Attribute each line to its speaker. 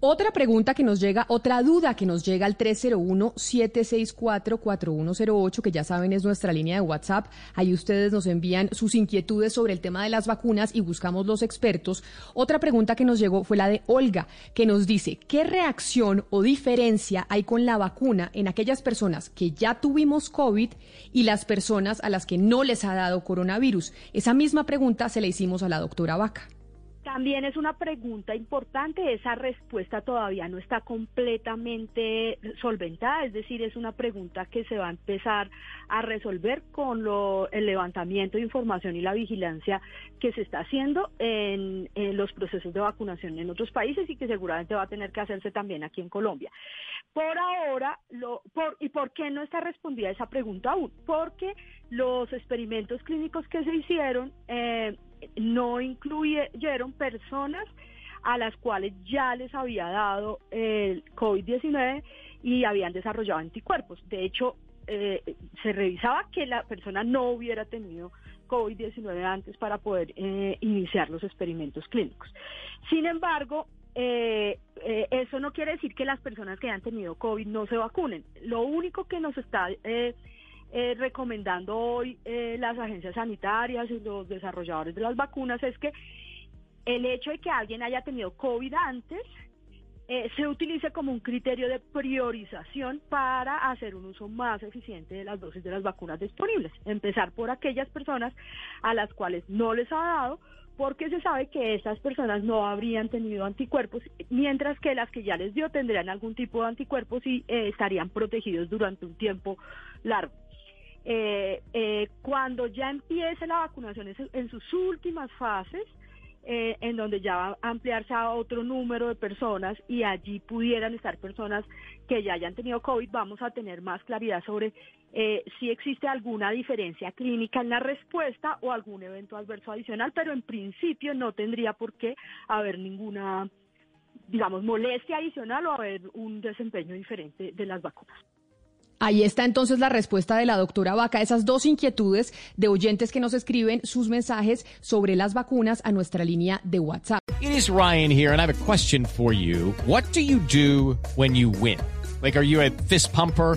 Speaker 1: Otra pregunta que nos llega, otra duda que nos llega al 301-764-4108, que ya saben es nuestra línea de WhatsApp. Ahí ustedes nos envían sus inquietudes sobre el tema de las vacunas y buscamos los expertos. Otra pregunta que nos llegó fue la de Olga, que nos dice, ¿qué reacción o diferencia hay con la vacuna en aquellas personas que ya tuvimos COVID y las personas a las que no les ha dado coronavirus? Esa misma pregunta se la hicimos a la doctora Vaca.
Speaker 2: También es una pregunta importante, esa respuesta todavía no está completamente solventada, es decir, es una pregunta que se va a empezar a resolver con lo, el levantamiento de información y la vigilancia que se está haciendo en, en los procesos de vacunación en otros países y que seguramente va a tener que hacerse también aquí en Colombia. Por ahora, lo, por, ¿y por qué no está respondida esa pregunta aún? Porque los experimentos clínicos que se hicieron eh, no incluyeron personas a las cuales ya les había dado el COVID-19 y habían desarrollado anticuerpos. De hecho, eh, se revisaba que la persona no hubiera tenido COVID-19 antes para poder eh, iniciar los experimentos clínicos. Sin embargo, eh, eh, eso no quiere decir que las personas que han tenido COVID no se vacunen. Lo único que nos está eh, eh, recomendando hoy eh, las agencias sanitarias y los desarrolladores de las vacunas es que el hecho de que alguien haya tenido COVID antes eh, se utilice como un criterio de priorización para hacer un uso más eficiente de las dosis de las vacunas disponibles. Empezar por aquellas personas a las cuales no les ha dado, porque se sabe que esas personas no habrían tenido anticuerpos, mientras que las que ya les dio tendrían algún tipo de anticuerpos y eh, estarían protegidos durante un tiempo largo. Eh, eh, cuando ya empiece la vacunación en, sus últimas fases, eh, en donde ya va a ampliarse a otro número de personas y allí pudieran estar personas que ya hayan tenido COVID, vamos a tener más claridad sobre eh, si existe alguna diferencia clínica en la respuesta o algún evento adverso adicional, pero en principio no tendría por qué haber ninguna, digamos, molestia adicional o haber un desempeño diferente de las vacunas.
Speaker 1: Ahí está entonces la respuesta de la doctora Vaca, esas dos inquietudes de oyentes que nos escriben sus mensajes sobre las vacunas a nuestra línea de WhatsApp.
Speaker 3: It is Ryan here, and I have a question for you. What do you do when you win? Like, are you a fist pumper?